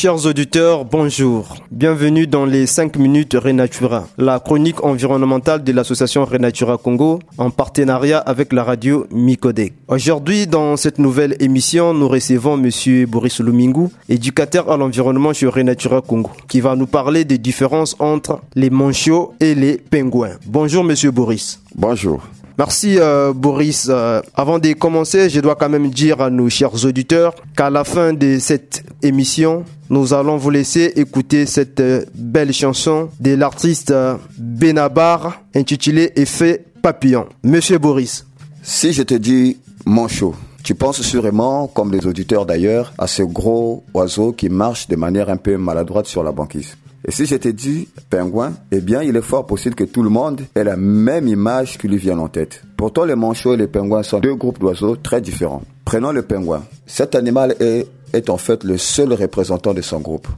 Chers auditeurs, bonjour. Bienvenue dans les 5 minutes Renatura, la chronique environnementale de l'association Renatura Congo en partenariat avec la radio Micodec. Aujourd'hui, dans cette nouvelle émission, nous recevons monsieur Boris Lumingu, éducateur à l'environnement chez Renatura Congo, qui va nous parler des différences entre les manchots et les pingouins. Bonjour monsieur Boris. Bonjour. Merci euh, Boris. Euh, avant de commencer, je dois quand même dire à nos chers auditeurs qu'à la fin de cette émission, nous allons vous laisser écouter cette euh, belle chanson de l'artiste Benabar intitulée Effet papillon. Monsieur Boris. Si je te dis manchot, tu penses sûrement, comme les auditeurs d'ailleurs, à ce gros oiseau qui marche de manière un peu maladroite sur la banquise. Et si je te dis pingouin, eh bien, il est fort possible que tout le monde ait la même image qui lui vienne en tête. Pourtant, les manchots et les pingouins sont deux groupes d'oiseaux très différents. Prenons le pingouin. Cet animal est, est en fait le seul représentant de son groupe.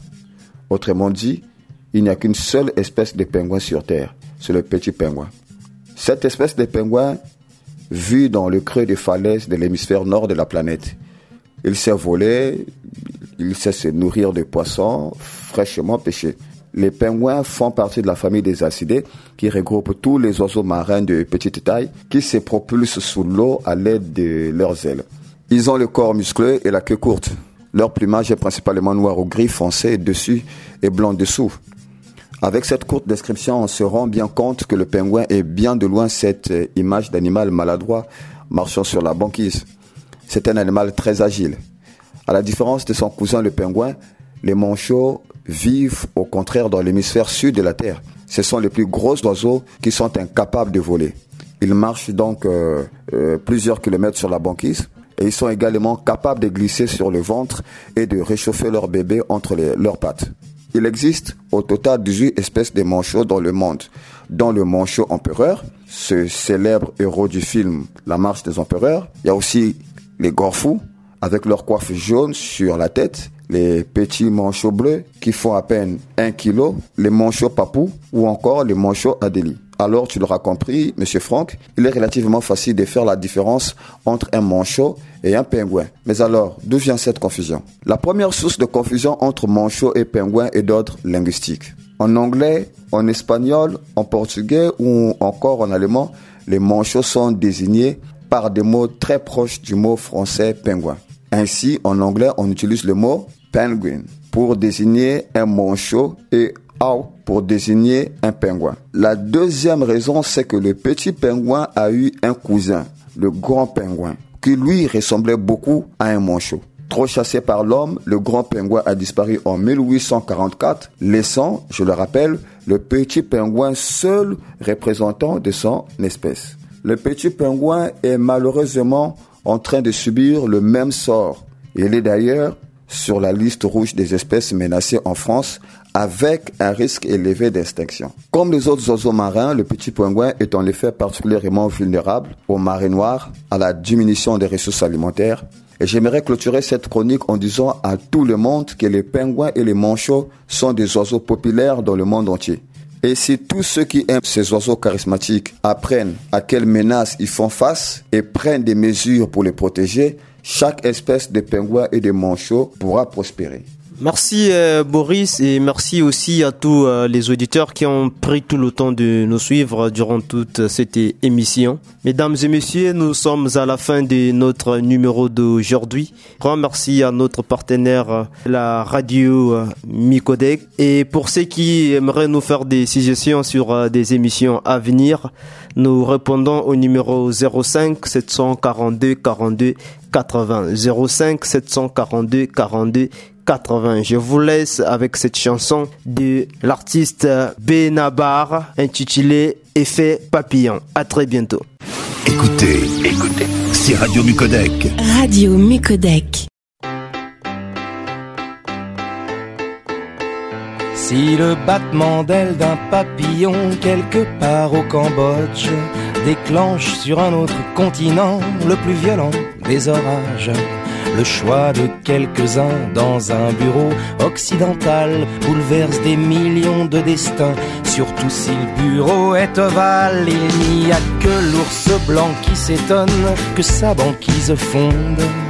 Autrement dit, il n'y a qu'une seule espèce de pingouin sur Terre. C'est le petit pingouin. Cette espèce de pingouin vit dans le creux des falaises de l'hémisphère nord de la planète. Il sait voler, il sait se nourrir de poissons fraîchement pêchés. Les pingouins font partie de la famille des acidés qui regroupe tous les oiseaux marins de petite taille qui se propulsent sous l'eau à l'aide de leurs ailes. Ils ont le corps musclé et la queue courte. Leur plumage est principalement noir ou gris foncé dessus et blanc dessous. Avec cette courte description, on se rend bien compte que le pingouin est bien de loin cette image d'animal maladroit marchant sur la banquise. C'est un animal très agile. À la différence de son cousin le pingouin, les manchots vivent au contraire dans l'hémisphère sud de la Terre. Ce sont les plus gros oiseaux qui sont incapables de voler. Ils marchent donc euh, euh, plusieurs kilomètres sur la banquise et ils sont également capables de glisser sur le ventre et de réchauffer leur bébé entre leurs pattes. Il existe au total 18 espèces de manchots dans le monde, dont le manchot empereur, ce célèbre héros du film La marche des empereurs. Il y a aussi les gorfous, avec leur coiffe jaune sur la tête, les petits manchots bleus qui font à peine 1 kg, les manchots papous ou encore les manchots adélie. Alors tu l'auras compris, monsieur Franck, il est relativement facile de faire la différence entre un manchot et un pingouin. Mais alors, d'où vient cette confusion? La première source de confusion entre manchot et pingouin est d'ordre linguistique. En anglais, en espagnol, en portugais ou encore en allemand, les manchots sont désignés par des mots très proches du mot français pingouin. Ainsi, en anglais, on utilise le mot penguin pour désigner un manchot et owl pour désigner un pingouin. La deuxième raison, c'est que le petit pingouin a eu un cousin, le grand pingouin, qui lui ressemblait beaucoup à un manchot. Trop chassé par l'homme, le grand pingouin a disparu en 1844, laissant, je le rappelle, le petit pingouin seul représentant de son espèce. Le petit pingouin est malheureusement en train de subir le même sort. Il est d'ailleurs sur la liste rouge des espèces menacées en France avec un risque élevé d'extinction. Comme les autres oiseaux marins, le petit pingouin est en effet particulièrement vulnérable aux marées noires, à la diminution des ressources alimentaires. Et j'aimerais clôturer cette chronique en disant à tout le monde que les pingouins et les manchots sont des oiseaux populaires dans le monde entier. Et si tous ceux qui aiment ces oiseaux charismatiques apprennent à quelles menaces ils font face et prennent des mesures pour les protéger, chaque espèce de pingouin et de manchot pourra prospérer. Merci euh, Boris et merci aussi à tous euh, les auditeurs qui ont pris tout le temps de nous suivre durant toute cette émission. Mesdames et messieurs, nous sommes à la fin de notre numéro d'aujourd'hui. Grand merci à notre partenaire euh, la radio Micodec et pour ceux qui aimeraient nous faire des suggestions sur des émissions à venir, nous répondons au numéro 05 742 42 80 05 742 42 80. Je vous laisse avec cette chanson de l'artiste Benabar intitulée Effet papillon. À très bientôt. Écoutez, écoutez, c'est Radio Mucodec. Radio Mucodec. Si le battement d'aile d'un papillon quelque part au Cambodge déclenche sur un autre continent le plus violent des orages, le choix de quelques-uns dans un bureau occidental bouleverse des millions de destins, surtout si le bureau est ovale. Il n'y a que l'ours blanc qui s'étonne que sa banquise fonde.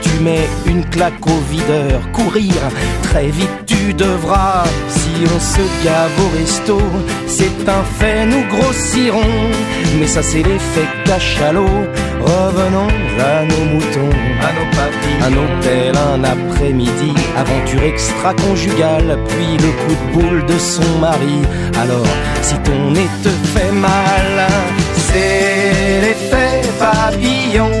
Tu mets une claque au videur, courir, très vite tu devras. Si on se gave au resto, c'est un fait, nous grossirons. Mais ça c'est l'effet cachalot. Revenons à nos moutons, à nos papilles, un hôtel, un après-midi, aventure extra-conjugale, puis le coup de boule de son mari. Alors, si ton nez te fait mal, c'est l'effet papillon.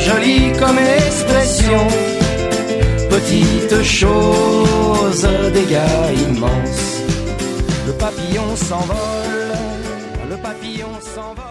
jolie comme expression. Petite chose, dégâts immenses. Le papillon s'envole, le papillon s'envole.